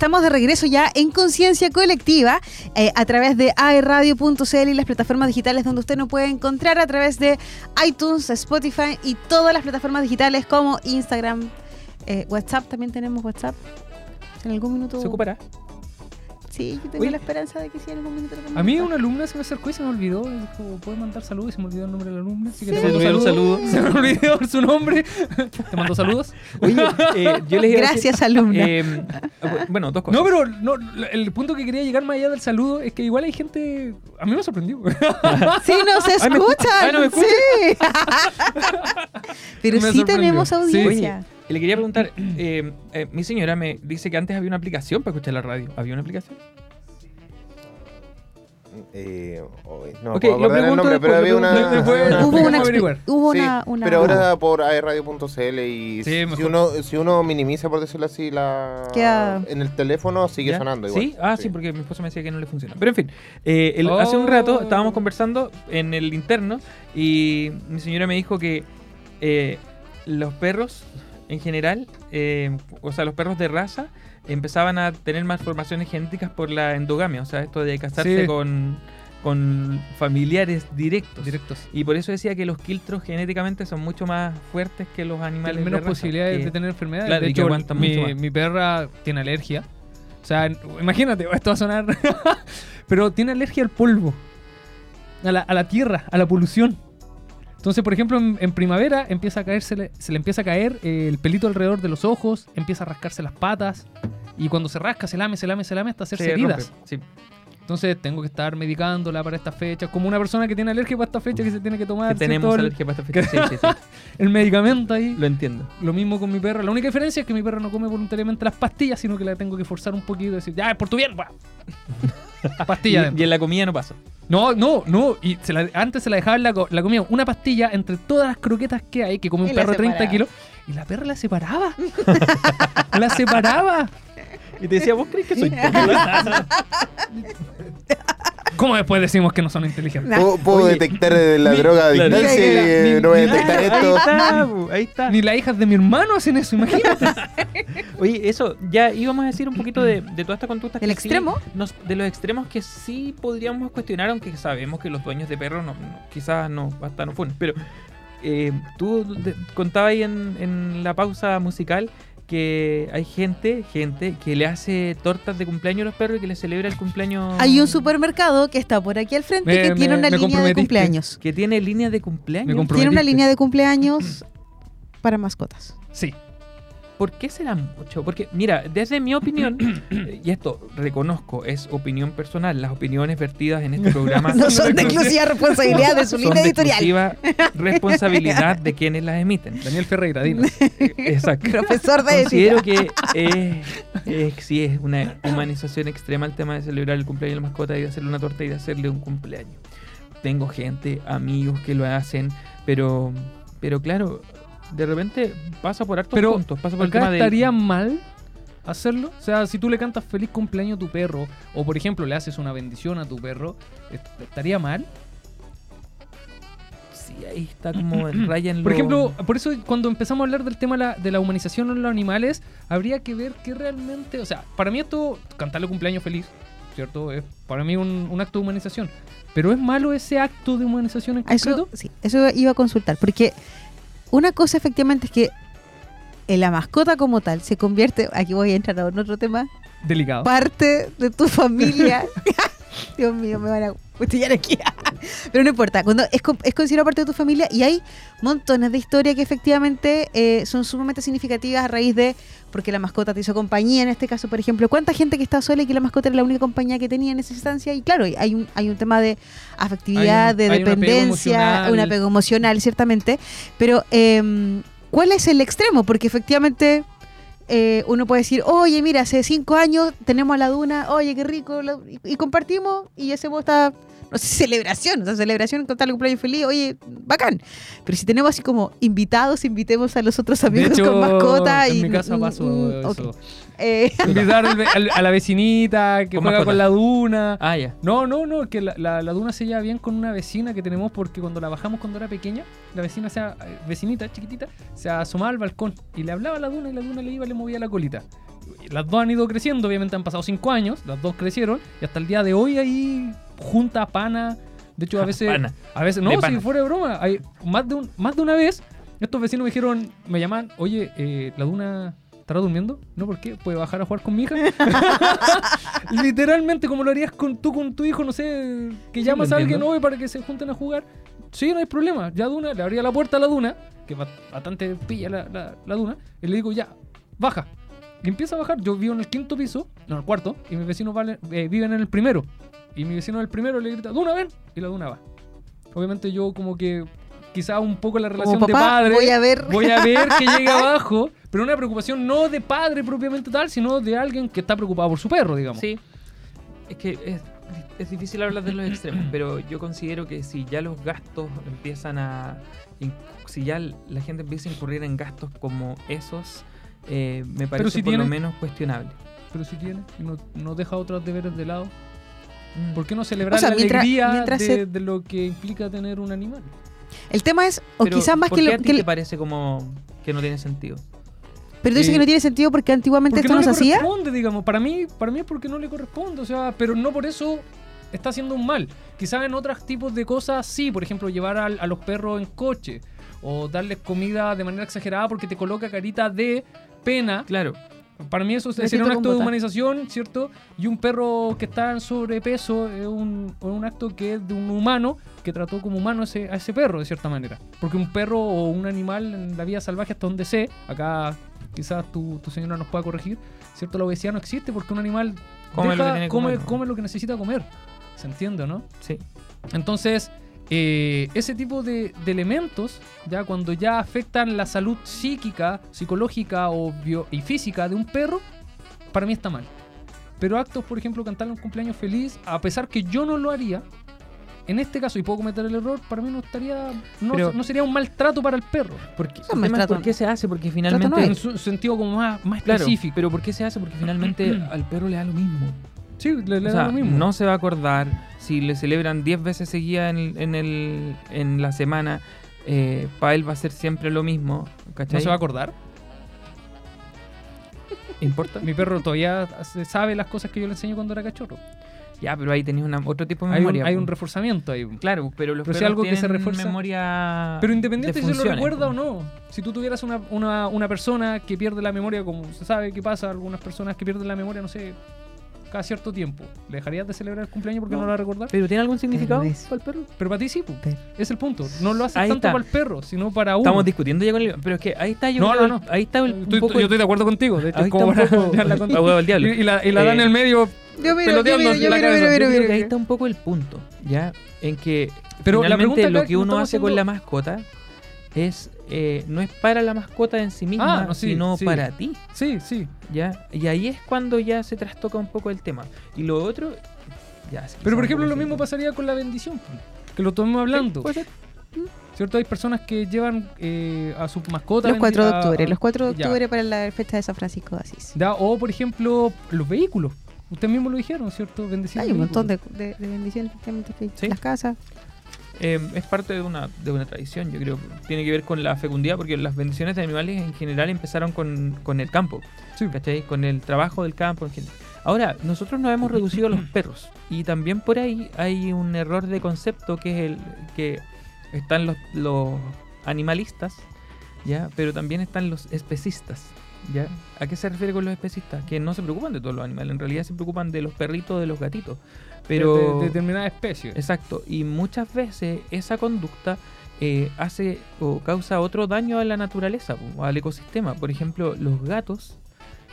estamos de regreso ya en Conciencia Colectiva eh, a través de aerradio.cl y las plataformas digitales donde usted nos puede encontrar a través de iTunes, Spotify y todas las plataformas digitales como Instagram, eh, WhatsApp. También tenemos WhatsApp. En algún minuto. ¿Se ocupará? Sí, yo tengo Uy. la esperanza de que sí en algún minuto. lo A mí una alumna se me acercó y se me olvidó. y Dijo, ¿puedes mandar saludos? Y se me olvidó el nombre de la alumna. Así que Sí. te mando Se olvidó saludos. un Se me olvidó su nombre. te mando saludos. Oye, eh, yo les Gracias, alumna. eh, bueno, dos cosas. No, pero no, el punto que quería llegar más allá del saludo es que igual hay gente. A mí me sorprendió. Sí, nos Ay, me escucha. escuchan. Ay, no me escucha. sí. Pero Me sí sorprendió. tenemos Sí. audiencia. Y le quería preguntar, eh, eh, mi señora me dice que antes había una aplicación para escuchar la radio. ¿Había una aplicación? Eh, hoy no me Ok, puedo acordar el pregunto nombre, después, pero había una. después. Hubo una, Sí, pero ahora por aerradio.cl y Sí, si, uno, si uno minimiza, por decirlo así, la Queda- en el teléfono sigue ¿Ya? sonando igual. ¿Sí? Ah, sí. porque mi esposa me decía que no le funciona. Pero en fin, eh, el- Oh. hace un rato estábamos conversando en el interno y mi señora me dijo que eh, los perros en general, eh, o sea, los perros de raza, empezaban a tener malformaciones genéticas por la endogamia, o sea, esto de casarse Sí. con, con familiares directos. Directos. Y por eso decía que los quiltros genéticamente son mucho más fuertes que los animales. Tienen de menos raza, posibilidades que- de tener enfermedades. Claro, de hecho, mi, mucho más. mi perra tiene alergia. O sea, imagínate, esto va a sonar. pero tiene alergia al polvo, a la, a la tierra, a la polución. Entonces, por ejemplo, en, en primavera empieza a caerse, se le empieza a caer eh, el pelito alrededor de los ojos, empieza a rascarse las patas. Y cuando se rasca, se lame, se lame, se lame hasta hacerse se heridas. rompe, sí. Entonces tengo que estar medicándola para esta fecha. Como una persona que tiene alergia para esta fecha que se tiene que tomar Que tenemos el, alergia para esta fecha. Sí, sí, sí. el medicamento ahí. Lo entiendo. Lo mismo con mi perra. La única diferencia es que mi perra no come voluntariamente las pastillas, sino que la tengo que forzar un poquito y decir, ya, es por tu bien. va". Y, Pastilla. y en la comida no pasa. No, no, no. Y se la- antes se la dejaba en la, la comida una pastilla entre todas las croquetas que hay, que come un Y perro de 30 separaba. kilos. Y la perra la separaba. la separaba. Y te decía, ¿vos crees que soy ¿Cómo después decimos que no son inteligentes? Puedo, puedo Oye, detectar la mi- droga a distancia y eh, Ni- no voy a detectar Ahí esto. está, bu, ahí está. Ni las hijas de mi hermano hacen eso, imagínate. Oye, eso, ya íbamos a decir un poquito de, de toda esta conducta. ¿Del extremo? de los extremos que sí podríamos cuestionar, aunque sabemos que los dueños de perros no, no- quizás no, hasta no funen. Pero eh, tú de- contabas ahí en, en la pausa musical que hay gente, gente que le hace tortas de cumpleaños a los perros y que les celebra el cumpleaños. Hay un supermercado que está por aquí al frente Me- que tiene una línea de cumpleaños. que tiene línea de cumpleaños. Tiene una línea de cumpleaños para mascotas. Sí. ¿Por qué será mucho? Porque, mira, desde mi opinión, eh, y esto reconozco, es opinión personal, las opiniones vertidas en este programa No son de exclusiva responsabilidad de su son línea de editorial. exclusiva responsabilidad de quienes las emiten. Daniel Ferreira, dino. Exacto. Profesor de Considero ética. que es, es- sí es una humanización extrema el tema de celebrar el cumpleaños de la mascota y de hacerle una torta y de hacerle un cumpleaños. Tengo gente, amigos que lo hacen, pero, pero claro, de repente pasa por hartos Pero puntos. Pasa por el acá tema estaría mal hacerlo. O sea, si tú le cantas feliz cumpleaños a tu perro, o por ejemplo le haces una bendición a tu perro, est- ¿estaría mal? Sí, ahí está como en raya en Por lo- ejemplo, por eso cuando empezamos a hablar del tema de la, de la humanización en los animales, habría que ver que realmente, o sea, para mí esto, cantarle cumpleaños feliz, ¿cierto? Es para mí un, un acto de humanización. Pero es malo ese acto de humanización en A Eso, concreto. sí, eso iba a consultar. Porque una cosa efectivamente es que en la mascota como tal se convierte, aquí voy a entrar a otro tema, Delicado. parte de tu familia. Dios mío, me van a aquí. Pero no importa, cuando es, es considerado parte de tu familia y hay montones de historias que efectivamente eh, son sumamente significativas a raíz de porque la mascota te hizo compañía, en este caso, por ejemplo, cuánta gente que está sola y que la mascota era la única compañía que tenía en esa instancia y claro, hay un, hay un tema de afectividad, un- de hay un apego dependencia, un apego emocional, ciertamente, pero em, ¿cuál es el extremo? Porque efectivamente eh, uno puede decir, oye, mira, hace cinco años tenemos la duna, oye, qué rico, y, compartimos y hacemos esta, no sé, celebración, o sea, celebración, contarle cumpleaños feliz, oye, bacán. Pero si tenemos así como invitados, invitemos a los otros amigos hecho, con mascota en y... mi casa mm, pasó mm. Eh, Invitar al ve- al- a la vecinita que Con juega mascota. con la duna. Ah, ya. No, no, no, que la, la- la duna se lleva bien con una vecina que tenemos porque cuando la bajamos cuando era pequeña, la vecina, sea vecinita, chiquitita, se asomaba al balcón y le hablaba a la duna y la duna le iba y le movía la colita. las dos han ido creciendo, obviamente han pasado cinco años, las dos crecieron, y hasta el día de hoy ahí junta pana. De hecho, a veces, Pana. a veces, no, si fuera de broma, hay más de, un, más de una vez, estos vecinos me dijeron, me llaman, oye, eh, la duna estará durmiendo, ¿no? ¿Por qué? ¿Puede bajar a jugar con mi hija? Literalmente, como lo harías con tú con tu hijo, no sé, que llamas a alguien hoy para que se junten a jugar. Sí, no hay problema. Ya Duna, le abría la puerta a la Duna, que ba- bastante pilla la, la- la Duna, y le digo, ya, baja. Y empieza a bajar. Yo vivo en el quinto piso, no, en el cuarto, y mis vecinos vale- eh, viven en el primero. Y mi vecino del primero le grita, Duna, ven. Y la Duna va. Obviamente yo como que quizá un poco la relación Como de papá, padre. voy a ver. Voy a ver que llegue abajo, pero una preocupación no de padre propiamente tal, sino de alguien que está preocupado por su perro, digamos. Sí. Es que es, es difícil hablar de los extremos, pero yo considero que si ya los gastos empiezan a. in- Si ya la gente empieza a incurrir en gastos como esos, eh, me parece si por lo tiene- menos cuestionable. Pero si tiene, no, no deja otros deberes de lado. Mm. ¿Por qué no celebrar O sea, la mientras- alegría mientras de, se- de lo que implica tener un animal? El tema es, o Pero, quizás más ¿por que lo a ti que te parece como que no tiene sentido? Pero tú dices Eh, que no tiene sentido porque antiguamente Porque esto no, no, se le hacía. corresponde, digamos. Para mí, para mí es porque no le corresponde, o sea, pero no por eso está haciendo un mal. Quizás en otros tipos de cosas sí, por ejemplo, llevar a, los perros en coche o darles comida de manera exagerada porque te coloca carita de pena. Claro, Para mí eso sería un acto de humanización, ¿cierto? Y un perro que está en sobrepeso es un, un acto que es de un humano que trató como humano a ese, a ese perro, de cierta manera. Porque un perro o un animal en la vida salvaje, hasta donde sé, acá quizás tu, tu señora nos pueda corregir, ¿cierto? La obesidad no existe porque un animal Come deja- que come, comer, ¿no? come lo que necesita comer. ¿Se entiende, no? sí. Entonces, eh, ese tipo de, de elementos, ya cuando ya afectan la salud psíquica, psicológica o bio- y física de un perro, para mí está mal. Pero actos, por ejemplo, cantarle un cumpleaños feliz, a pesar que yo no lo haría, en este caso, y puedo cometer el error, para mí no estaría. No, Pero- no sería un maltrato para el perro. Porque, el trato- ¿Por qué se hace? Porque no finalmente. En su sentido como más, más Claro, específico. pero ¿por qué se hace? Porque finalmente al perro le da lo mismo. Sí, le, le O da sea, lo mismo. no se va a acordar si le celebran 10 veces seguidas en, en, el, en la semana. para él va a ser siempre lo mismo. ¿cachai? ¿No se va a acordar. ¿Importa? Mi perro todavía sabe las cosas que yo le enseño cuando era cachorro. Ya, pero ahí tenéis una, otro tipo de Hay un, memoria. hay un reforzamiento ahí. Claro, pero los Pero si algo que se refuerza- memoria. Pero independiente de si se lo recuerda po. o no. Si tú tuvieras una, una, una persona que pierde la memoria, como se sabe que pasa, algunas personas que pierden la memoria, no sé, cada cierto tiempo, ¿le dejarías de celebrar el cumpleaños porque no, No. lo va a recordar? ¿Pero tiene algún significado para el perro? Pero para ti sí, es el punto. No lo haces Ahí tanto está. para el perro, sino para uno. Estamos discutiendo ya con el. Pero es que ahí está yo. No, no, no. Ahí está el, un Estoy- poco. yo estoy de acuerdo contigo. De hecho, ahí como está para poco. huevo diablo. Y, y la, y la Eh, dan en el medio. Yo miro, yo miro, yo la miro, cabeza. miro, Yo miro, creo miro. que ahí está un poco el punto, ¿ya? En que Pero la pregunta lo que uno hace con la mascota es eh, no es para la mascota en sí misma, Ah, no, sí, sino sí. para ti, Sí, sí. ¿ya? Y ahí es cuando ya se trastoca un poco el tema. Y lo otro, ya. Pero por ejemplo, lo mismo pasaría con la bendición, que lo tomemos hablando. puede ser. ¿Cierto? Hay personas que llevan eh, a su mascota. Los 4 de octubre, a- los 4 de ya. octubre para la fecha de San Francisco de Asís. Ya, O, por ejemplo, los vehículos. Ustedes mismos lo dijeron, ¿cierto? Bendecir Hay un montón de, de- de bendiciones, efectivamente, que hay. Sí. las casas. Eh, es parte de una, de una tradición, yo creo. Tiene que ver con la fecundidad, porque las bendiciones de animales en general empezaron con, con el campo. Sí. ¿cachai? Con el trabajo del campo en general. Ahora, nosotros nos hemos reducido a los perros. Y también por ahí hay un error de concepto que es el que están los, los animalistas, ¿ya? Pero también están los especistas, ¿ya? ¿A qué se refiere con los especistas? Que no se preocupan de todos los animales, en realidad se preocupan de los perritos, de los gatitos. Pero... De, de determinada especie. Exacto, y muchas veces esa conducta eh, hace o causa otro daño a la naturaleza o al ecosistema. Por ejemplo, los gatos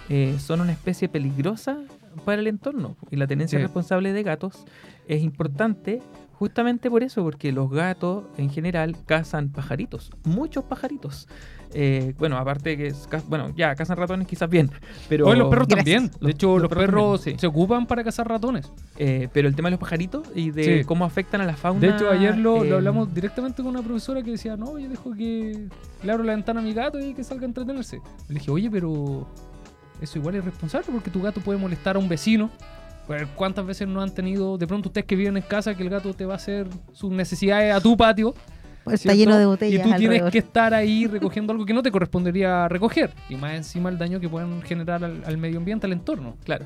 eh, son una especie peligrosa para el entorno y la tenencia Sí. responsable de gatos es importante justamente por eso, porque los gatos en general cazan pajaritos, muchos pajaritos. Eh, bueno, aparte de que bueno, ya cazan ratones quizás bien, pero Hoy los perros Gracias. también. De hecho, los los, perros perros también, sí. se ocupan para cazar ratones. eh, pero el tema de los pajaritos y de Sí. cómo afectan a la fauna. De hecho, ayer lo, eh, lo hablamos directamente con una profesora que decía, no, yo dejo que le abro la ventana a mi gato y que salga a entretenerse. Le dije, oye, pero eso igual es responsable porque tu gato puede molestar a un vecino. Pues, ¿Cuántas veces no han tenido, de pronto ustedes que viven en casa, que el gato te va a hacer sus necesidades a tu patio? Está ¿cierto? lleno de Y botellas. tú tienes alrededor. que estar ahí recogiendo algo que no te correspondería recoger. Y más encima el daño que pueden generar al, al medio ambiente, al entorno. Claro.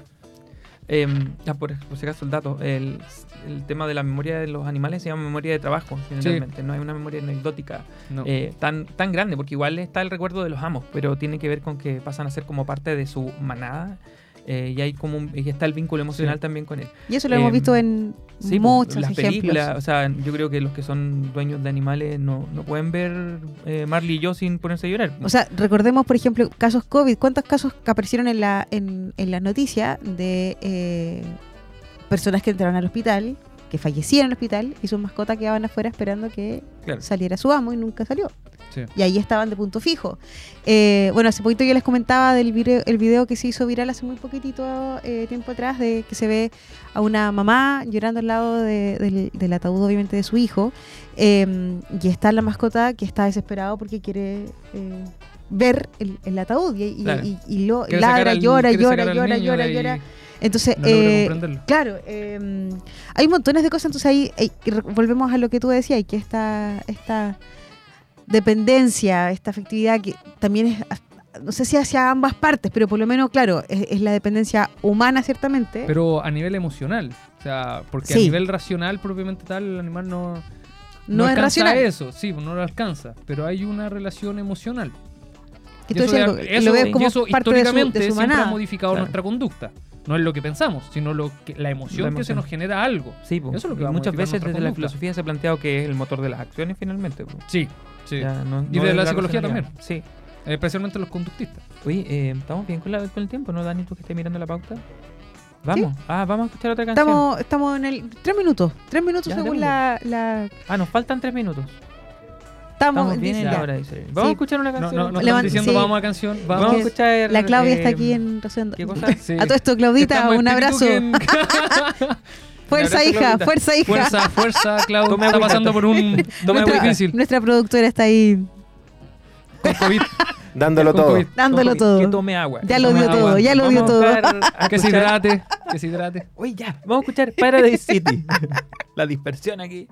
Ah, por, por si acaso el dato, el, el tema de la memoria de los animales se llama memoria de trabajo, generalmente. No hay una memoria anecdótica No. eh, tan, tan grande, porque igual está el recuerdo de los amos, pero tiene que ver con que pasan a ser como parte de su manada. Eh, y hay como un- y está el vínculo emocional Sí. también con él. Y eso lo hemos Em, visto en Sí, pues, muchos las ejemplos. películas, o sea, yo creo que los que son dueños de animales no, no pueden ver eh, Marley y yo sin ponerse a llorar. O sea, recordemos, por ejemplo, casos COVID. ¿Cuántos casos que aparecieron en la, en, en la noticia de eh, personas que entraron al hospital, que fallecieron en el hospital y sus mascotas quedaban afuera esperando que Claro. saliera su amo y nunca salió? Sí. Y ahí estaban de punto fijo. Eh, bueno, hace poquito yo les comentaba del video, el video que se hizo viral hace muy poquitito eh, tiempo atrás, de que se ve a una mamá llorando al lado de- del, del ataúd, obviamente, de su hijo. eh, y está la mascota que está desesperado porque quiere eh, ver el, el ataúd. Y, y- Claro. y- y lo ladra, al- llora, llora, llora, llora, llora. Entonces, No eh. Claro, eh, hay montones de cosas, entonces ahí eh, volvemos a lo que tú decías, y que esta, esta dependencia, esta afectividad que también es, no sé si hacia ambas partes, pero por lo menos, claro, es, es la dependencia humana ciertamente. Pero a nivel emocional. O sea, porque a nivel racional, propiamente tal, el animal no, no, es alcanza racional. eso. Sí, no lo alcanza. Pero hay una relación emocional. Que Y eso, algo, eso- lo ves y como eso parte de su, históricamente de su siempre manada. ha modificado Claro. nuestra conducta. No es lo que pensamos, sino lo que, la emoción La que se nos genera algo. Sí, po. Eso es lo que Y muchas veces desde la filosofía se ha planteado que es el motor de las acciones finalmente. po. Sí, sí. Ya, no- Y no de la psicología racionalidad. Sí. Especialmente los conductistas. Oye, eh, ¿estamos bien con, la- con el tiempo, no, Dani? ¿Tú que estás mirando la pauta? Vamos. Ah, vamos a escuchar otra canción. Estamos, estamos en el. Tres minutos. Tres minutos Ya, según la, la. Ah, nos faltan tres minutos. Estamos, Estamos bien en la ya. hora, dice. Vamos a escuchar una canción. no, no Levant- estamos diciendo sí. vamos a canción. Vamos, a escuchar. La Claudia está eh, aquí en. ¿Qué cosa? Sí. A todo esto, Claudita, un abrazo. que Fuerza, hija, Claudita. fuerza, hija. fuerza, fuerza, Clau. Tome está agüita, pasando por un momento nuestra, difícil. nuestra productora está ahí Con COVID. Dándolo Con todo. COVID. dándolo Que todo. tome agua. Ya que lo dio agua. todo, ya lo dio todo. a Que se hidrate. Que se hidrate. Oye, ya. Vamos a escuchar Paradise City. la dispersión aquí.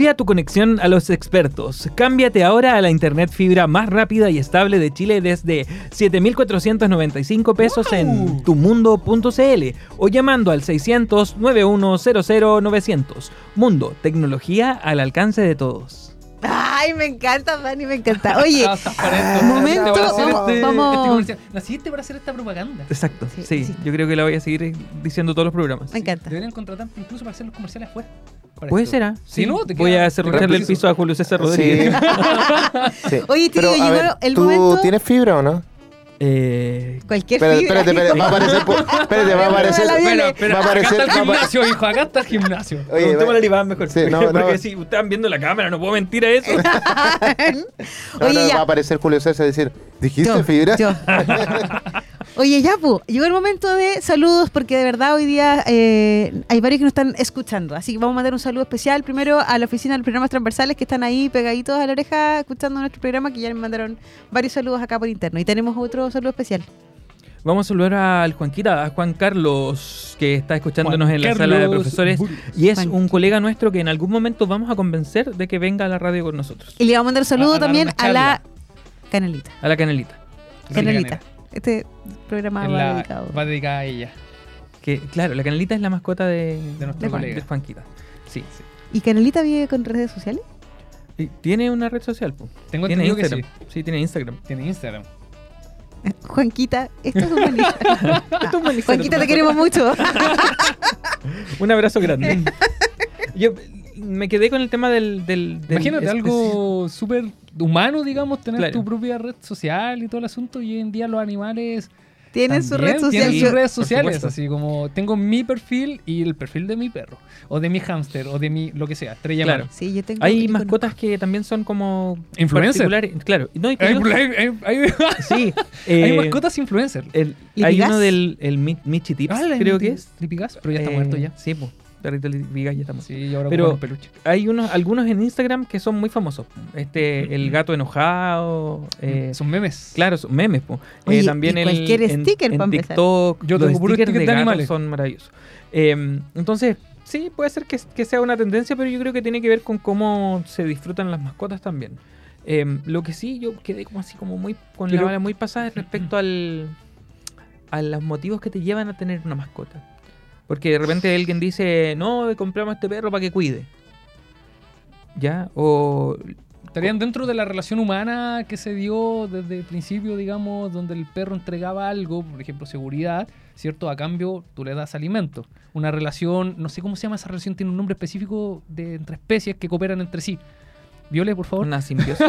Confía tu conexión a los expertos. Cámbiate ahora a la internet fibra más rápida y estable de Chile desde 7.495 pesos en tumundo.cl o llamando al 600 9100 900. Mundo, tecnología al alcance de todos. Ay, me encanta, Dani, me encanta. Oye, Ah, momento, vamos- este- vamos- este. Naciste para hacer esta propaganda. Exacto, Sí, sí, sí. yo creo que la voy a seguir diciendo todos los programas. me encanta. Deberían contratarte incluso para hacer los comerciales afuera. Para Puede ser, ¿ah? Si no, te Voy queda- a queda el piso a Julio César Sí. Rodríguez. Sí. Oye, tío, Pero, a llegó ver, el ¿tú momento- tienes fibra o no? Eh, Cualquier Espérate, fibra. espérate, espérate, va a aparecer, espérate, va a aparecer. Va a aparecer- acá está el a gimnasio, hijo, acá está el gimnasio. Oye, Preguntémosle va- al Iván mejor. Sí, no, porque no. si ustedes están viendo la cámara, no puedo mentir a eso. no, Oye, no, ya. va a aparecer Julio César y decir, ¿dijiste Yo, fibra? yo. Oye, ya, pu, llegó el momento de saludos porque de verdad hoy día eh, hay varios que nos están escuchando. Así que vamos a mandar un saludo especial primero a la oficina de los programas transversales que están ahí pegaditos a la oreja escuchando nuestro programa, que ya me mandaron varios saludos acá por interno. Y tenemos otro saludo especial. Vamos a saludar al Juanquita, a Juan Carlos, que está escuchándonos Juan en la Carlos sala de profesores. Burgos. Y es Juan. un colega nuestro que en algún momento vamos a convencer de que venga a la radio con nosotros. Y le vamos a mandar un saludo A- a dar también a la Canelita. A la canelita. Canelita. Este programa En va la- dedicado. va dedicada a ella. Que, claro, la canelita es la mascota de, De nuestro de colega. de Juanquita. Sí, sí. ¿Y Canelita vive con redes sociales? Y tiene una red social, po. Tengo Tiene entendido que Instagram. sí. sí, tiene Instagram. Tiene Instagram. Juanquita, esto es un buen Instagram. Esto es un buen Juanquita, Instagram. te queremos mucho. Un abrazo grande. Yo me quedé con el tema del. del, del Imagínate algo súper humano, digamos, tener Claro. tu propia red social y todo el asunto. Y hoy en día los animales Tienen su red social. tienen sus redes sociales. Así como tengo mi perfil y el perfil de mi perro. O de mi hámster. O de mi lo que sea. Estrella Claro. Sí, yo tengo. Hay mascotas que también son como. Influencer. particulares. Claro. No, y Hay, hay- hay- hay- sí. hay eh, mascotas influencer. el- ¿Lipigas? hay uno del el Mi- Michi Tips, Ah, creo que es. Lipigas, pero ya está Eh, muerto ya. Sí, pues. Perrito Lipigas ya muerto. Sí, y ahora Pero- peluche. Hay unos, algunos en Instagram que son muy famosos. Este, el gato enojado. eh, Son memes. Claro, son memes, po. Oye, Eh, también y el, cualquier en, sticker en empezar. TikTok, Yo los tengo puro stickers sticker de animales. son maravillosos. Eh, entonces, sí, puede ser que, que sea una tendencia, pero yo creo que tiene que ver con cómo se disfrutan las mascotas también. Eh, lo que sí, yo quedé como así, como muy con la bala muy pasada es respecto al, a los motivos que te llevan a tener una mascota. Porque de repente alguien dice, no, compramos este perro para que cuide. ¿Ya? O Estarían dentro de la relación humana que se dio desde el principio, digamos, donde el perro entregaba algo, por ejemplo, seguridad, ¿cierto? A cambio, tú le das alimento. Una relación, no sé cómo se llama esa relación, tiene un nombre específico de entre especies que cooperan entre sí. Viole, por favor. una simbiosis.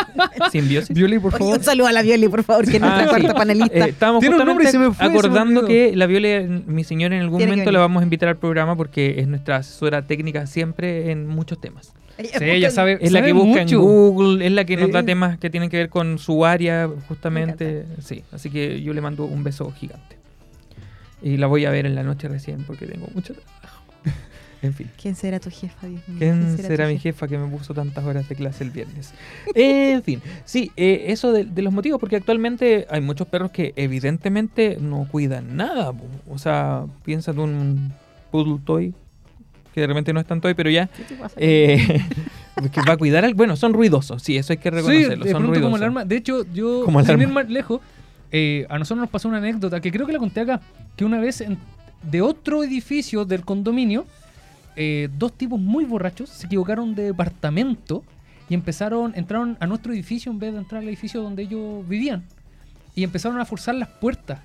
simbiosis. Viole, por Oye, favor. un saludo a la Violi, por favor, que es nuestra Ah, sí. cuarta panelista. Eh, estábamos Tiene un nombre y se me justamente fue, se me acordando que la Viole, mi señora, en algún Tiene momento la vamos a invitar al programa porque es nuestra asesora técnica siempre en muchos temas. Ella Sí, busca- ella sabe. Es la que busca mucho. en Google, es la que nos da Eh. temas que tienen que ver con su área, justamente. Sí, así que yo le mando un beso gigante. Y la voy a ver en la noche recién porque tengo mucho trabajo. En fin. ¿Quién será tu jefa, Dios mío? ¿Quién será mi jefa que me puso tantas horas de clase el viernes? en fin, sí, eh, eso de, de los motivos, porque actualmente hay muchos perros que evidentemente no cuidan nada. po. O sea, piensa en un poodle toy, que de repente no es tan toy, pero ya, ¿Qué te pasa? eh, que va a cuidar al... Bueno, son ruidosos, sí, eso hay que Sí, reconocerlo, de son como ruidosos. alarma. De hecho, yo, Como sin ir más lejos, eh, a nosotros nos pasó una anécdota que creo que la conté acá, que una vez en- de otro edificio del condominio, eh, dos tipos muy borrachos se equivocaron de departamento y empezaron, entraron a nuestro edificio en vez de entrar al edificio donde ellos vivían. Y empezaron a forzar las puertas.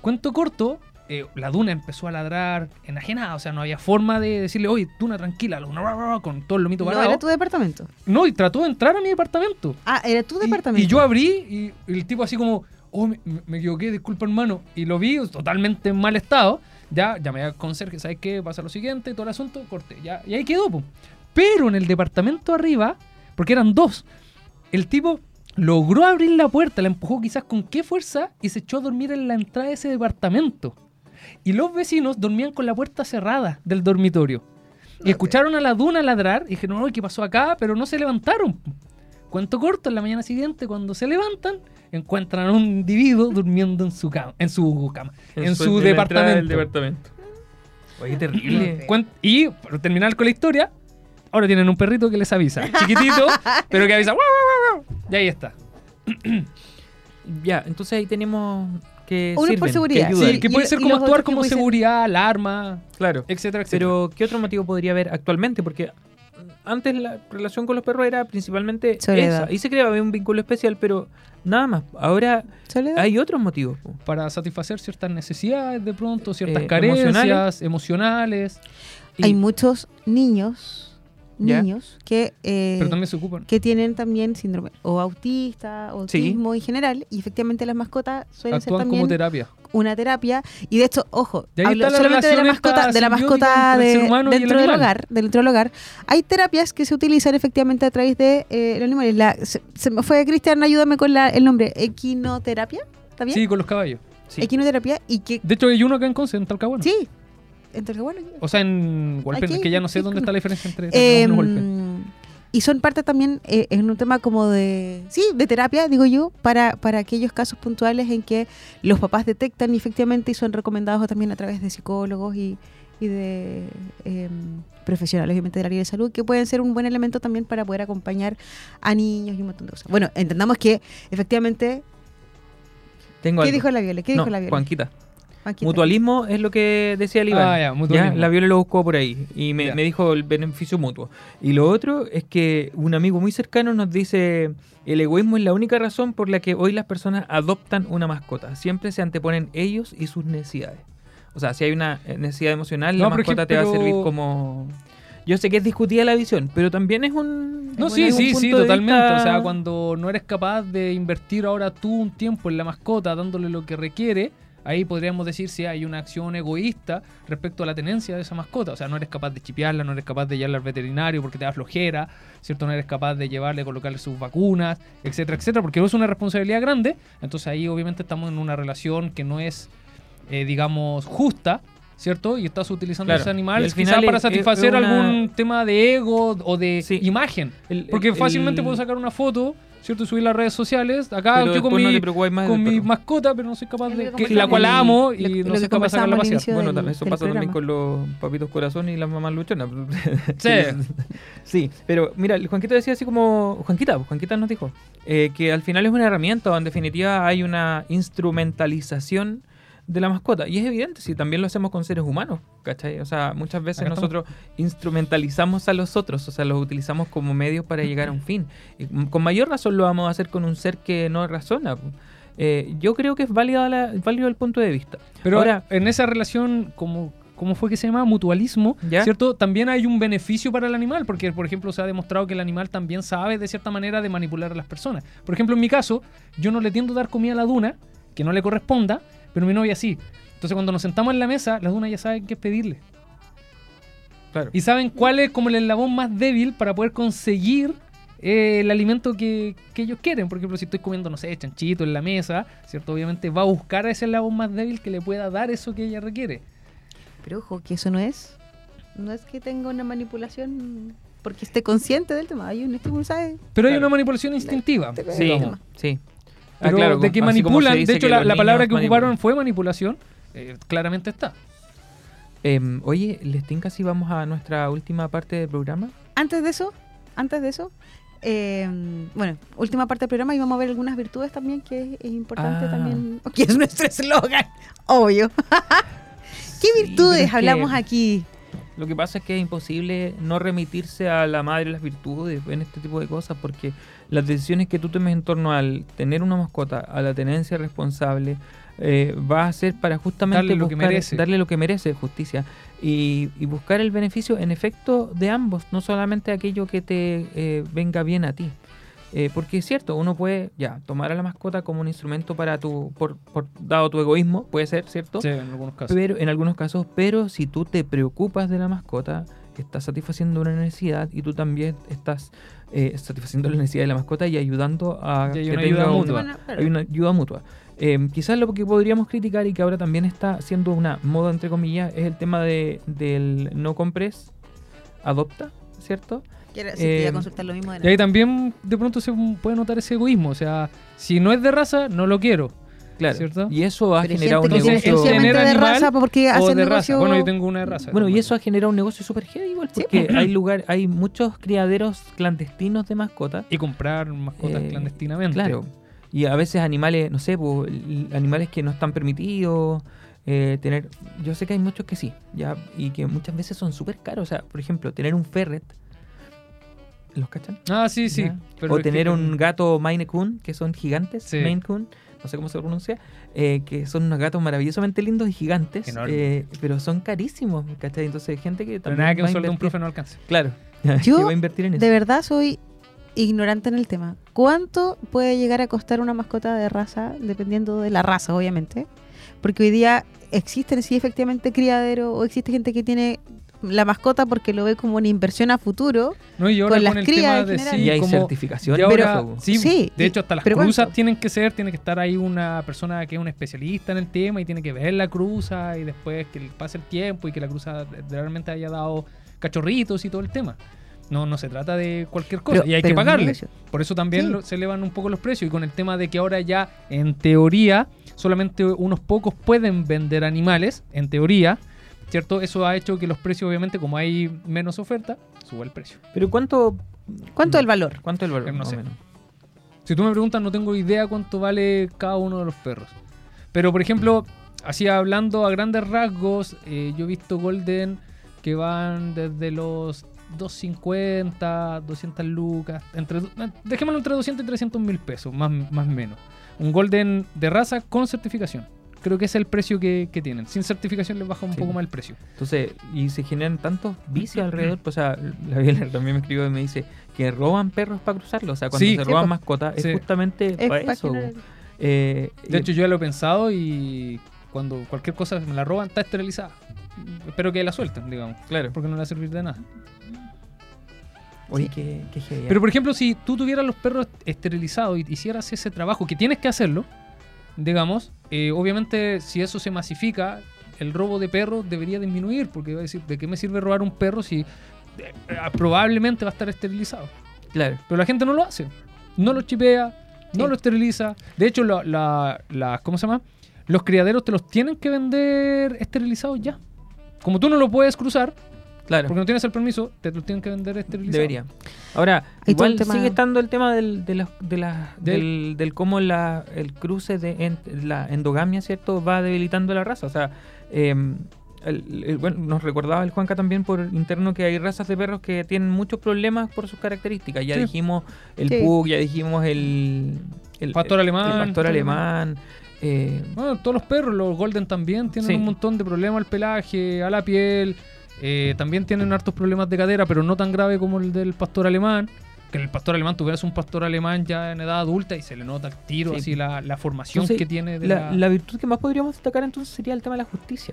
Cuento corto, eh, la duna empezó a ladrar enajenada, o sea, no había forma de decirle, oye, duna, tranquila, Luna, bla, bla, bla", con todo el lomito No, parado. era tu departamento. No, y trató de entrar a mi departamento. Ah, era tu Y- departamento. Y, yo abrí y el tipo así como, oh, me, me equivoqué, disculpa hermano. Y lo vi totalmente en mal estado. Ya llamé al conserje, ¿sabes qué? Pasa lo siguiente, todo el asunto, corté. Ya, y ahí quedó, po. Pero en el departamento arriba, porque eran dos, el tipo logró abrir la puerta, la empujó quizás con qué fuerza y se echó a dormir en la entrada de ese departamento. Y los vecinos dormían con la puerta cerrada del dormitorio. Y escucharon a la duna ladrar y dijeron, no, ¿qué pasó acá? Pero no se levantaron. Cuento corto, en la mañana siguiente, cuando se levantan, encuentran a un individuo durmiendo en su cama, en su cama, en, su, en entrada del departamento. departamento. Oye, terrible. Cuen- Y, para terminar con la historia, Ahora tienen un perrito que les avisa. Chiquitito, pero que avisa. Y ahí está. Ya, entonces ahí tenemos que Uno por sirven, que seguridad. ayudan. Sí, que puede y- ser como actuar que como ser- seguridad, alarma, Claro. etcétera, etcétera. Pero, ¿qué otro motivo podría haber actualmente? Porque antes la relación con los perros era principalmente Soledad. esa. Y se creaba un vínculo especial, pero nada más. Ahora Soledad. hay otros motivos. po. para satisfacer ciertas necesidades de pronto, ciertas Eh, carencias emocionales, Y- Hay muchos niños, Niños que, eh, pero también se ocupan. que tienen también síndrome o autista, o Sí. autismo en general, y efectivamente las mascotas suelen ser Actúan también como terapia. una terapia. Y de hecho, ojo, hablo solamente de la mascota, de la mascota de- ser dentro del hogar, dentro del hogar. Hay terapias que se utilizan efectivamente a través de eh, los animales. La- se, se me fue Cristian, ayúdame con la- el nombre, equinoterapia, ¿está bien? Sí, con los caballos. Sí. Equinoterapia y que De hecho, hay uno acá en Conce, en Talcahuano. sí, bueno, O sea, en Hualpén, Aquí, que ya no sé dónde está la diferencia entre Eh, y y son parte también eh, en un tema como de sí de terapia digo yo para para aquellos casos puntuales en que los papás detectan efectivamente y son recomendados también a través de psicólogos y, y de eh, profesionales obviamente del área de salud que pueden ser un buen elemento también para poder acompañar a niños y un montón de cosas. Bueno entendamos que efectivamente Tengo qué algo. dijo la Viole qué no, dijo la Viole Juanquita. Mutualismo es lo que decía el Iván. Ah, ya, mutualismo. La Viola lo buscó por ahí y me, dijo el beneficio mutuo. Y lo otro es que un amigo muy cercano nos dice, el egoísmo es la única razón por la que hoy las personas adoptan una mascota. Siempre se anteponen ellos y sus necesidades. O sea, si hay una eh, necesidad emocional, No, la mascota te va a servir como... Yo sé que es discutida la visión, pero también es un... No, es sí, un sí, punto sí, totalmente. vista- O sea, cuando no eres capaz de invertir ahora tú un tiempo en la mascota, dándole lo que requiere, ahí podríamos decir si hay una acción egoísta respecto a la tenencia de esa mascota. O sea, no eres capaz de chipearla, no eres capaz de llevarla al veterinario porque te da flojera, ¿cierto? No eres capaz de llevarle, colocarle sus vacunas, etcétera, etcétera, porque es una responsabilidad grande. Entonces ahí obviamente estamos en una relación que no es, eh, digamos, justa. ¿Cierto? Y estás utilizando Claro. ese animal al quizás final para es- satisfacer es una- algún tema de ego o de Sí. imagen. el- Porque el- fácilmente el- puedo sacar una foto, ¿cierto? Y subir las redes sociales. Acá pero yo con no mi, más con mi mascota, pero no soy capaz de. que la cual al- amo y lo- no soy capaz de sacarla a pasear. Bueno, del- eso del pasa también programa. con los papitos corazón y las mamás luchonas. Sí. sí, pero mira, el Juanquito decía así como. Juanquita, Juanquita nos dijo eh, que al final es una herramienta, o en definitiva hay una instrumentalización de la mascota. Y es evidente, si también lo hacemos con seres humanos, ¿cachai? O sea, muchas veces Acá estamos. nosotros instrumentalizamos a los otros, o sea, los utilizamos como medios para llegar a un fin. Y con mayor razón lo vamos a hacer con un ser que no razona. Eh, yo creo que es válido, la, válido el punto de vista. Pero Ahora, en esa relación, como. ¿Cómo fue que se llama? Mutualismo, ¿Ya? ¿cierto? También hay un beneficio para el animal, porque, por ejemplo, se ha demostrado que el animal también sabe, de cierta manera, de manipular a las personas. Por ejemplo, en mi caso, yo no le tiendo a dar comida a la duna, que no le corresponda, pero mi novia sí. Entonces, cuando nos sentamos en la mesa, la duna ya saben qué pedirle. claro. Y saben cuál es como el eslabón más débil para poder conseguir eh, el alimento que, que ellos quieren. Por ejemplo, si estoy comiendo, no sé, chanchito en la mesa, ¿cierto? Obviamente va a buscar ese eslabón más débil que le pueda dar eso que ella requiere. Pero ojo, que eso no es. No es que tenga una manipulación porque esté consciente del tema. Hay un estímulo, ¿sabes? Pero hay Claro. una manipulación instintiva. Te- Sí, Ah, Pero claro, de que manipulan, de hecho la, palabra que niños ocuparon manipulan. fue manipulación, eh, claramente está. Em, oye, ¿les tinca si vamos a nuestra última parte del programa? Antes de eso, antes de eso, eh, bueno, última parte del programa y vamos a ver algunas virtudes también que es, es importante Ah. también. Que es nuestro eslogan, obvio. ¿Qué Sí, virtudes que- hablamos aquí? Lo que pasa es que es imposible no remitirse a la madre de las virtudes en este tipo de cosas porque las decisiones que tú tomes en torno al tener una mascota, a la tenencia responsable, eh, va a ser para justamente Darle lo que buscar- merece. darle lo que merece, justicia, y, y buscar el beneficio en efecto de ambos, no solamente aquello que te eh, venga bien a ti. Eh, porque es cierto, uno puede ya tomar a la mascota como un instrumento para tu, por, por- dado tu egoísmo, puede ser, ¿cierto? Sí, en algunos casos. Pero en algunos casos, pero si tú te preocupas de la mascota, estás satisfaciendo una necesidad y tú también estás eh, satisfaciendo la necesidad de la mascota y ayudando a Y hay que una tenga ayuda mutua. Hay una ayuda mutua. Eh, quizás lo que podríamos criticar y que ahora también está siendo una moda entre comillas es el tema de, del no compres, adopta, ¿cierto? Quiero eh, consultar lo mismo de Y ahí también de pronto se puede notar ese egoísmo. O sea, si no es de raza, no lo quiero. Claro. ¿Cierto? Y eso ha Pero generado un negocio. exclusivamente de raza porque o hacen de negocio... raza. Bueno, yo tengo una de raza. Bueno, y eso ha generado un negocio súper heavy igual, Sí, porque hay lugar, hay muchos criaderos clandestinos de mascotas. Y comprar mascotas Eh, clandestinamente. Claro. Y a veces animales, no sé, l- animales que no están permitidos. eh, tener yo sé que hay muchos que sí ya y que muchas veces son súper caros o sea por ejemplo tener un ferret los cachan Ah, sí, sí. Pero o que tener un gato Maine Coon, que son gigantes, Sí. Maine Coon, no sé cómo se pronuncia, eh, que son unos gatos maravillosamente lindos y gigantes, Enorme. eh, pero son carísimos, ¿cachai? Entonces hay gente que Pero también nada que un sueldo de un profe no alcance. Claro, Yo, que va a invertir en eso. De verdad soy ignorante en el tema. ¿Cuánto puede llegar a costar una mascota de raza, dependiendo de la raza, obviamente? Porque hoy día existen, sí, efectivamente, criadero, o existe gente que tiene la mascota porque lo ve como una inversión a futuro. No, y ahora Con con, las el crías tema de sí, y hay como- certificación y ahora- pero, eso, po. sí, Sí, de y- hecho hasta las pero cruzas ¿cuánto? tienen que ser, tiene que estar ahí una persona que es un especialista en el tema y tiene que ver la cruza y después que pase el tiempo y que la cruza realmente haya dado cachorritos y todo el tema. No, no se trata de cualquier cosa Pero- y hay que pagarle. Por eso también Sí. lo- se elevan un poco los precios y con el tema de que ahora ya en teoría solamente unos pocos pueden vender animales, en teoría, ¿cierto? Eso ha hecho que los precios obviamente como hay menos oferta, suba el precio. Pero ¿cuánto, ¿Cuánto es el valor? cuánto el valor? No más o sé. menos? Si tú me preguntas, no tengo idea cuánto vale cada uno de los perros. Pero, por ejemplo, así hablando a grandes rasgos, eh, yo he visto Golden que van desde los 250, 200 lucas, entre, eh, dejémoslo entre 200 y 300 mil pesos, más más o menos. Un Golden de raza con certificación. Creo que ese es el precio que, que tienen. Sin certificación les baja un Sí. poco más el precio. Entonces, y se generan tantos vicios alrededor. Pues, o sea, la Viola también me escribió y me dice que roban perros para cruzarlos. O sea, cuando Sí. se Sí, roban po. mascotas, Sí. es justamente Es para pa' eso. Eh, De y- hecho, yo ya lo he pensado y cuando cualquier cosa me la roban, está esterilizada. Espero que la suelten, digamos. claro. Porque no le va a servir de nada. Oye, qué, qué heavy, ¿eh? Pero por ejemplo, si tú tuvieras los perros esterilizados y hicieras ese trabajo, que tienes que hacerlo, digamos, eh, obviamente si eso se masifica, el robo de perros debería disminuir, porque va a decir, ¿de qué me sirve robar un perro si eh, eh, probablemente va a estar esterilizado? Claro. Pero la gente no lo hace. No lo chipea, no Sí. lo esteriliza. De hecho, la, la- la- ¿cómo se llama? Los criaderos te los tienen que vender esterilizados ya. Como tú no lo puedes cruzar, Claro. porque no tienes el permiso, te los tienen que vender esterilizados. Debería. Ahora, igual tema- sigue estando el tema del, de las- de la- Del- del, del cómo la, el cruce de en- la endogamia, ¿cierto? Va debilitando la raza. O sea, eh, el- el- bueno, nos recordaba el Juanca también por interno que hay razas de perros que tienen muchos problemas por sus características. Ya Sí. dijimos el Sí. pug, ya dijimos el, el Pastor alemán, el pastor alemán. eh, Bueno, todos los perros, los golden también tienen Sí. un montón de problemas al pelaje, a la piel. Eh, también tienen hartos problemas de cadera, pero no tan grave como el del pastor alemán. Que el pastor alemán, tuvieras un pastor alemán ya en edad adulta y se le nota el tiro, Sí. así la, la formación Entonces, que tiene de la, la... la virtud que más podríamos destacar entonces sería el tema de la justicia.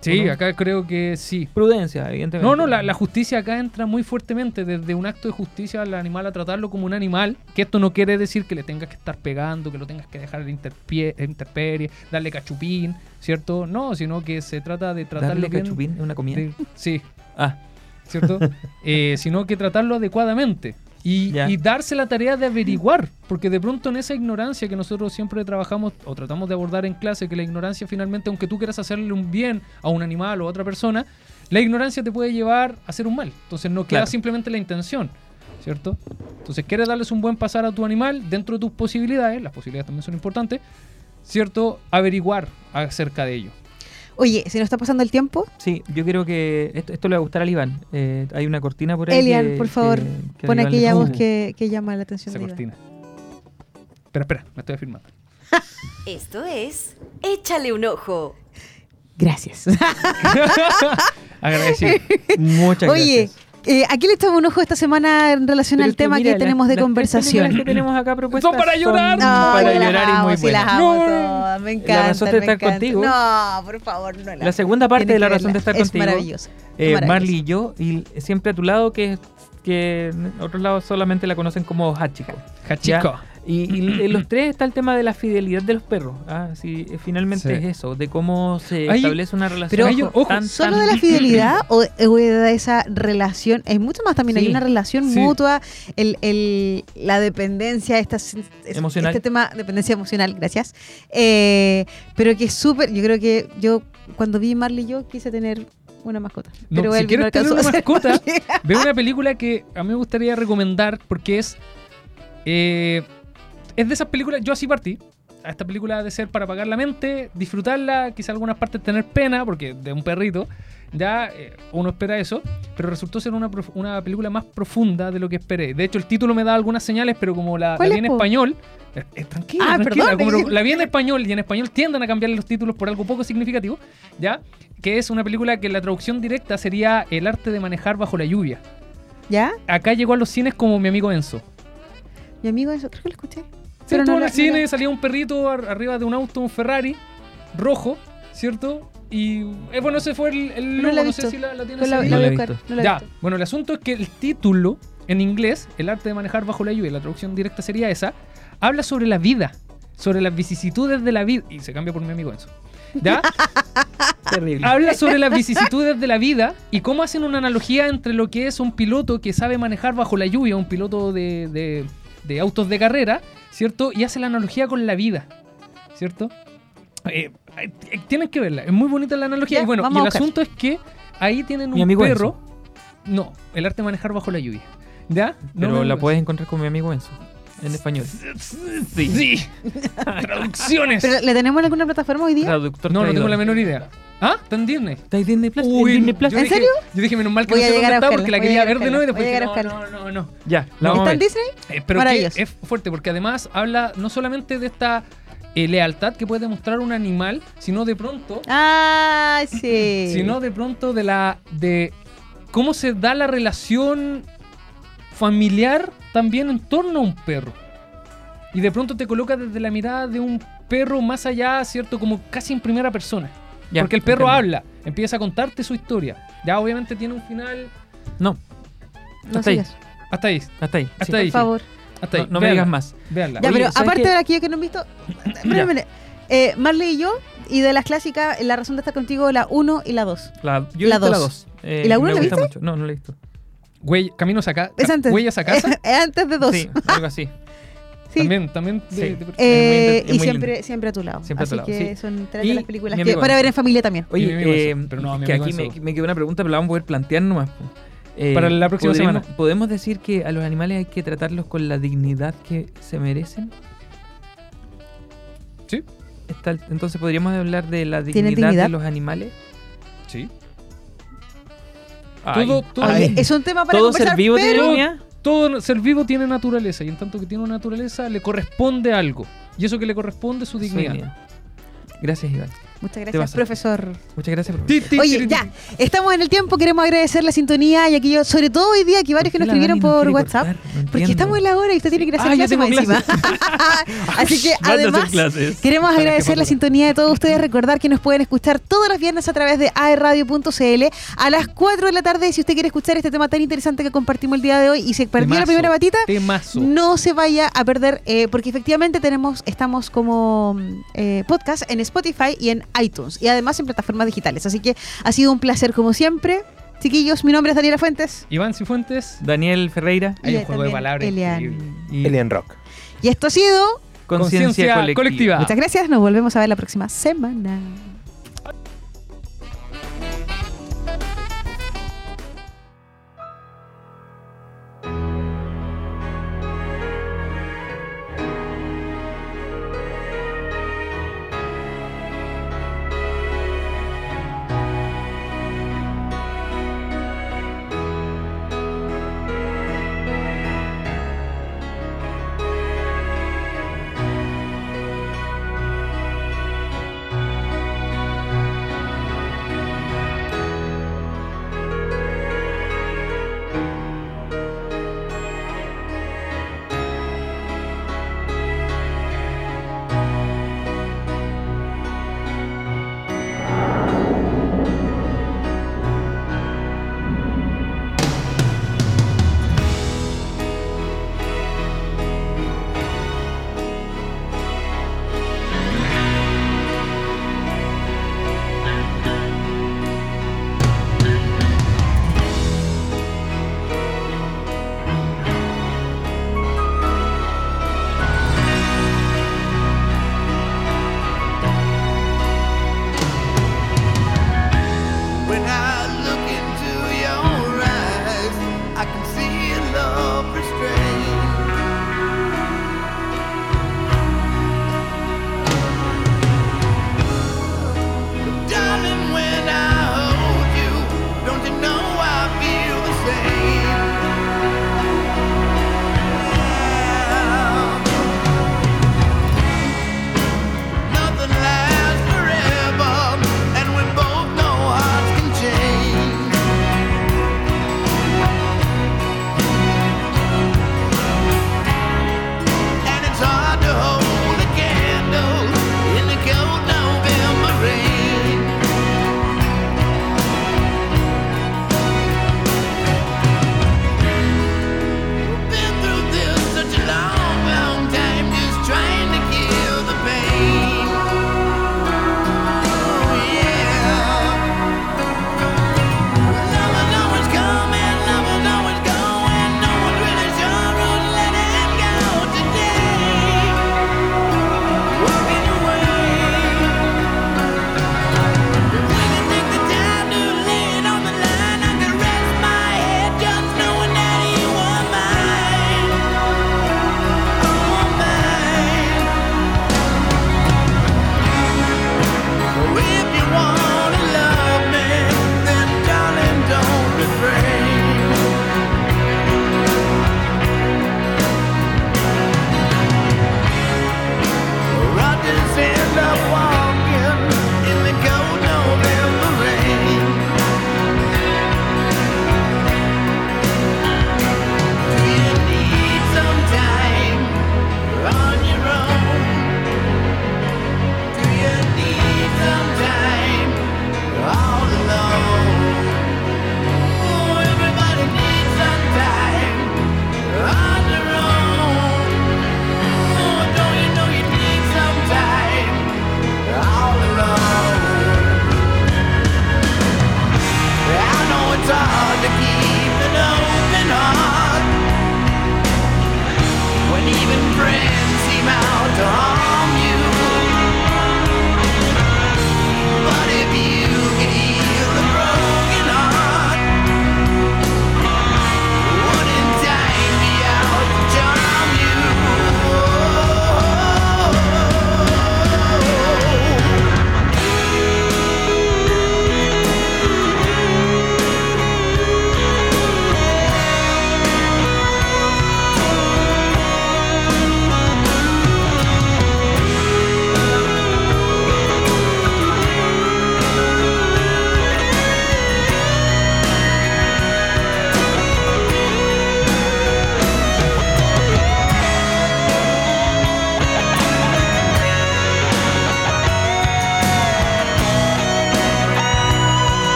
Sí, ¿o no? acá creo que sí. Prudencia, evidentemente. No, no, la, la justicia acá entra muy fuertemente, desde un acto de justicia al animal a tratarlo como un animal, que esto no quiere decir que le tengas que estar pegando, que lo tengas que dejar en intemperie, darle cachupín, ¿cierto? No, sino que se trata de tratarlo Darle bien. cachupín es una comida. de- sí, Ah, ¿cierto? Eh, sino que tratarlo adecuadamente. Y, darse la tarea de averiguar, porque de pronto en esa ignorancia que nosotros siempre trabajamos o tratamos de abordar en clase, que la ignorancia finalmente, aunque tú quieras hacerle un bien a un animal o a otra persona, la ignorancia te puede llevar a hacer un mal. Entonces no queda Claro. simplemente la intención, ¿cierto? Entonces quieres darles un buen pasar a tu animal dentro de tus posibilidades, las posibilidades también son importantes, ¿cierto? Averiguar acerca de ello. Oye, se nos está pasando el tiempo. sí, yo creo que esto, esto le va a gustar al Iván. Eh, hay una cortina por ahí. Elian, que- por favor, que- Pon aquella voz que, que llama la atención Esa de Iván. cortina. Espera, espera, me estoy afirmando. Esto es Échale un ojo. Gracias. Agradecido. Muchas Oye, gracias. Eh, ¿a qué le echamos un ojo esta semana en relación Pero al tema mira, que tenemos de las conversación? películas que tenemos acá propuestas Son para llorar. No, para las llorar y muy las buenas. amo No. todas, me encanta. razón de estar contigo. No, por favor, no la La segunda parte de la razón de estar es contigo. maravillosa. eh, maravilloso. Marley y yo, y siempre a tu lado, que, que en otros lados solamente la conocen como Hachiko. Hachiko. Y, y en los tres está el tema de la fidelidad de los perros. Ah, sí, eh, finalmente Sí. es eso, de cómo se establece una relación Pero ojo, tan, ¿Solo de la fidelidad o, o de esa relación? Hay mucho más también, hay una relación mutua, el, el- la dependencia, esta, es- Emocional. este tema, dependencia emocional, gracias. Eh, pero que es súper, yo creo que yo cuando vi Marley yo quise tener una mascota. No, pero si quieres tener una mascota. Veo una película que a mí me gustaría recomendar porque es. eh, es de esas películas. Yo así partí. A esta película ha de ser para apagar la mente, disfrutarla, quizá algunas partes tener pena, porque de un perrito. Ya eh, uno espera eso, pero resultó ser una, una película más profunda de lo que esperé. De hecho, el título me da algunas señales, pero como la, la ¿Cuál vi en po? español. eh, eh, tranquila, Ah, tranquila. perdón, como la vi en español y en español tienden a cambiarle los títulos por algo poco significativo, ¿ya? Que es una película que la traducción directa sería El arte de manejar bajo la lluvia ¿Ya? acá llegó a los cines como mi amigo Enzo. Mi amigo, eso creo que lo escuché. Pero no en el cine salía un perrito ar- arriba de un auto, un Ferrari, rojo, ¿cierto? Y eh, bueno, ese fue el, el No logo, no sé si la, la tienes No la, la visto. Ya, bueno, el asunto es que el título en inglés, El arte de manejar bajo la lluvia, la traducción directa sería esa, habla sobre la vida, sobre las vicisitudes de la vida, y se cambia por mi amigo Enzo. ¿Ya? Terrible. habla sobre las vicisitudes de la vida y cómo hacen una analogía entre lo que es un piloto que sabe manejar bajo la lluvia, un piloto de, de- de autos de carrera, ¿cierto? Y hace la analogía con la vida, ¿cierto? Eh, eh, tienen que verla, es muy bonita la analogía. Ya, y bueno, y el asunto es que ahí tienen Mi un amigo perro. No, el arte de manejar bajo la lluvia. ¿Ya? No Pero la puedes encontrar con mi amigo Enzo. En español. Sí. Traducciones. ¿Pero le tenemos en alguna plataforma hoy día? Traductor no, no tengo la menor idea. ¿Ah? ¿Está en Disney? ¿Está en Disney Plus? Uy, ¿En Disney Plus? yo ¿En dije- serio? Yo dije, menos mal que Voy no sé dónde está porque la quería ver de nuevo y después dije, no, no, no, no. Ya, la ¿Está vamos en. Disney? Eh, pero que es fuerte porque además habla no solamente de esta eh, lealtad que puede demostrar un animal, sino de pronto, Ah, sí. sino de pronto de la de cómo se da la relación familiar también en torno a un perro. Y de pronto te coloca desde la mirada de un perro más allá, ¿cierto? Como casi en primera persona. Ya, porque el perro entiendo. habla, empieza a contarte su historia. Ya obviamente tiene un final No, No hasta ahí. hasta ahí. hasta ahí. Hasta ahí. por favor. Hasta ahí. No, no me digas más. Véanla. Ya, Oye, pero ¿sabes aparte de aquello que no han visto. Eh, Marley y yo, y de las clásicas, La razón de estar contigo, la 1 y la 2. La, yo La he visto la dos. 2. Eh, ¿Y la uno me la gusta viste? mucho. No, no la he visto. Huell- caminos a ca- Es antes. huellas a casa. Es antes de 2. Sí, algo así. Sí. También, también. de- Sí. de- Eh, Es muy y lindo. siempre, siempre a tu lado. Siempre a tu lado, que sí. son tres de las películas que para ver en familia también. Oye, eh, pero no, que aquí me, me quedó una pregunta, pero la vamos a poder plantear nomás. Eh, Para la próxima ¿podríamos- semana. ¿Podemos decir que a los animales hay que tratarlos con la dignidad que se merecen? Sí. Está entonces, ¿podríamos hablar de la ¿Tienen dignidad, dignidad? de los animales? Ay, Todo- todo- ay. Oye, es un tema para ¿Todo conversar, ser vivo tiene dignidad? Todo ser vivo tiene naturaleza y en tanto que tiene una naturaleza le corresponde algo. Y eso que le corresponde es su dignidad. Gracias, Iván. Muchas gracias, profesor. Muchas gracias. ti, Oye, ya, estamos en el tiempo, queremos agradecer la sintonía y aquello, sobre todo hoy día que varios que ¿Por nos escribieron no por WhatsApp. cortar? No Porque estamos en la hora y usted tiene que ir a hacer Ah, clase más encima. Así que además queremos agradecer la sintonía de todos ustedes. Recordar que nos pueden escuchar todos los viernes a través de aerradio.cl a las 4 de la tarde. Si usted quiere escuchar este tema tan interesante que compartimos el día de hoy y se perdió la primera batita, Temazo. no se vaya a perder, eh, porque efectivamente tenemos, estamos como eh, podcast en Spotify y en iTunes, y además en plataformas digitales. Así que ha sido un placer como siempre. Chiquillos, mi nombre es Daniela Fuentes. Iván Cifuentes. Daniel Ferreira Hay un juego de palabras Elian. y Rock. Y esto ha sido. Conciencia Conciencia colectiva. colectiva. Muchas gracias. Nos volvemos a ver la próxima semana.